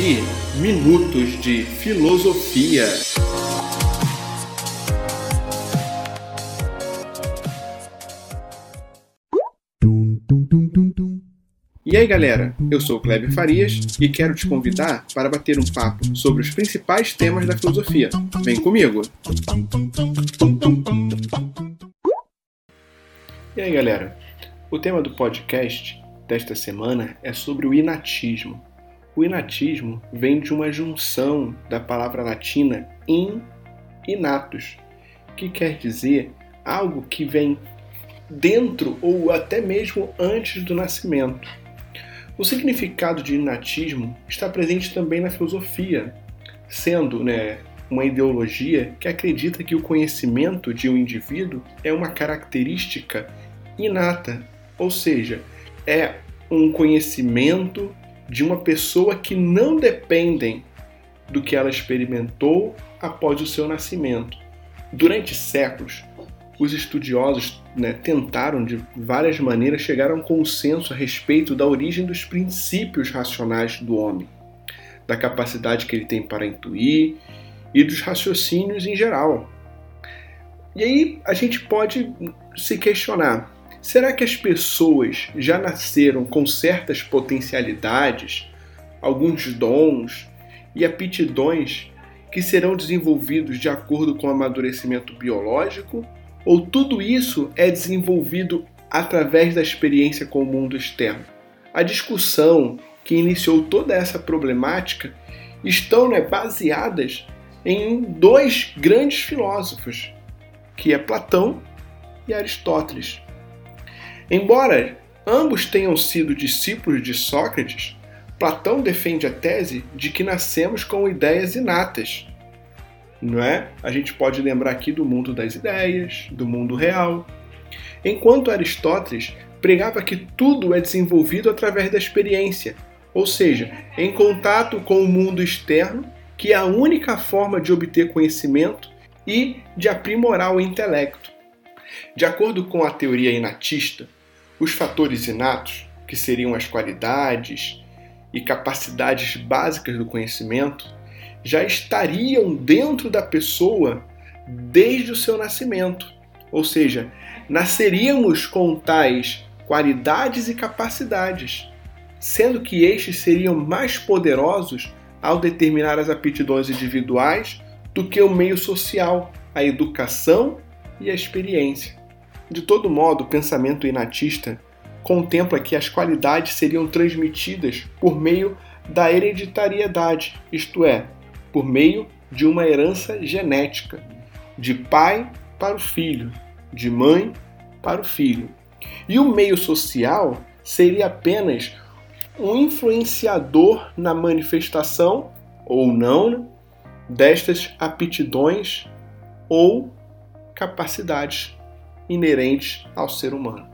ouvir Minutos de Filosofia. E aí galera, eu sou o Kleber Farias e quero te convidar para bater um papo sobre os principais temas da filosofia. Vem comigo! E aí galera, o tema do podcast desta semana é sobre o inatismo. O inatismo vem de uma junção da palavra latina in e natus, que quer dizer algo que vem dentro ou até mesmo antes do nascimento. O significado de inatismo está presente também na filosofia, sendo né, uma ideologia que acredita que o conhecimento de um indivíduo é uma característica inata, ou seja, é um conhecimento de uma pessoa que não dependem do que ela experimentou após o seu nascimento. Durante séculos, os estudiosos né, tentaram de várias maneiras chegar a um consenso a respeito da origem dos princípios racionais do homem, da capacidade que ele tem para intuir e dos raciocínios em geral. E aí a gente pode se questionar: será que as pessoas já nasceram com certas potencialidades, alguns dons e aptidões que serão desenvolvidos de acordo com o amadurecimento biológico? Ou tudo isso é desenvolvido através da experiência com o mundo externo? A discussão que iniciou toda essa problemática estão né, baseadas em dois grandes filósofos, que é Platão e Aristóteles. Embora ambos tenham sido discípulos de Sócrates, Platão defende a tese de que nascemos com ideias inatas, não é? A gente pode lembrar aqui do mundo das ideias, do mundo real. Enquanto Aristóteles pregava que tudo é desenvolvido através da experiência, ou seja, em contato com o mundo externo, que é a única forma de obter conhecimento e de aprimorar o intelecto. De acordo com a teoria inatista, os fatores inatos, que seriam as qualidades e capacidades básicas do conhecimento, já estariam dentro da pessoa desde o seu nascimento. Ou seja, nasceríamos com tais qualidades e capacidades, sendo que estes seriam mais poderosos ao determinar as aptidões individuais do que o meio social, a educação e a experiência. De todo modo, o pensamento inatista contempla que as qualidades seriam transmitidas por meio da hereditariedade, isto é, por meio de uma herança genética, de pai para o filho, de mãe para o filho. E o meio social seria apenas um influenciador na manifestação ou não destas aptidões ou capacidades inerentes ao ser humano.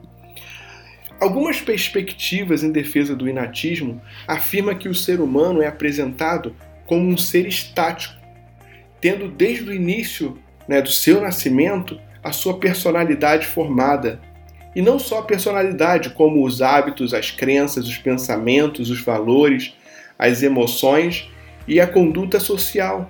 Algumas perspectivas em defesa do inatismo afirmam que o ser humano é apresentado como um ser estático, tendo desde o início né, do seu nascimento a sua personalidade formada. E não só a personalidade, como os hábitos, as crenças, os pensamentos, os valores, as emoções e a conduta social,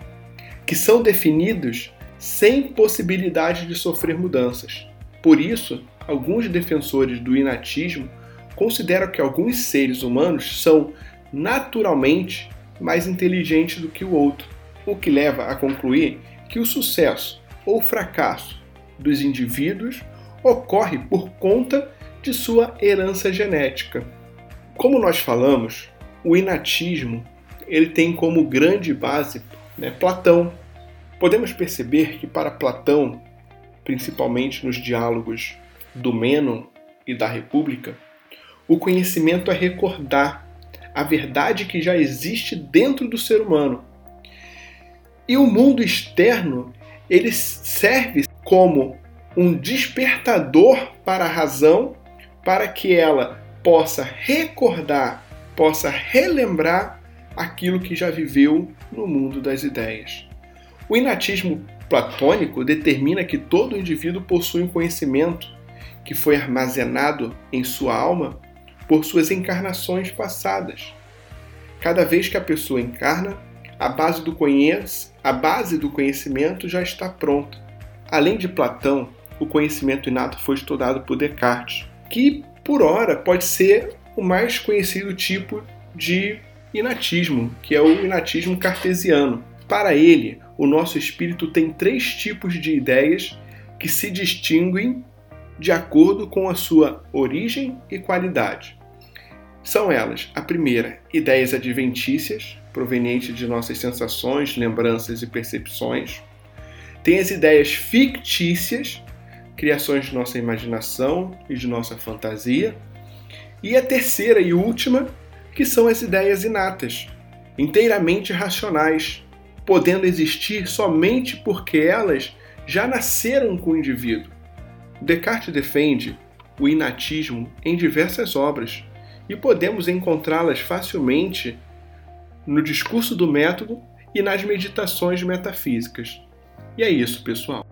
que são definidos sem possibilidade de sofrer mudanças. Por isso, alguns defensores do inatismo consideram que alguns seres humanos são naturalmente mais inteligente do que o outro, o que leva a concluir que o sucesso ou fracasso dos indivíduos ocorre por conta de sua herança genética. Como nós falamos, o inatismo ele tem como grande base né, Platão. Podemos perceber que para Platão, principalmente nos diálogos do Mênon e da República, o conhecimento é recordar a verdade que já existe dentro do ser humano. E o mundo externo, ele serve como um despertador para a razão, para que ela possa recordar, possa relembrar aquilo que já viveu no mundo das ideias. O inatismo platônico determina que todo indivíduo possui um conhecimento que foi armazenado em sua alma por suas encarnações passadas. Cada vez que a pessoa encarna, a base do, conhece, a base do conhecimento já está pronta. Além de Platão, o conhecimento inato foi estudado por Descartes, que, por ora, pode ser o mais conhecido tipo de inatismo, que é o inatismo cartesiano. Para ele, o nosso espírito tem três tipos de ideias que se distinguem de acordo com a sua origem e qualidade. São elas, a primeira, ideias adventícias, provenientes de nossas sensações, lembranças e percepções. Tem as ideias fictícias, criações de nossa imaginação e de nossa fantasia. E a terceira e última, que são as ideias inatas, inteiramente racionais, podendo existir somente porque elas já nasceram com o indivíduo. Descartes defende o inatismo em diversas obras e podemos encontrá-las facilmente no discurso do método e nas meditações metafísicas. E é isso, pessoal.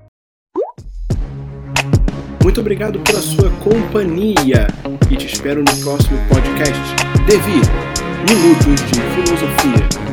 Muito obrigado pela sua companhia e te espero no próximo podcast. Devi Minutos de Filosofia.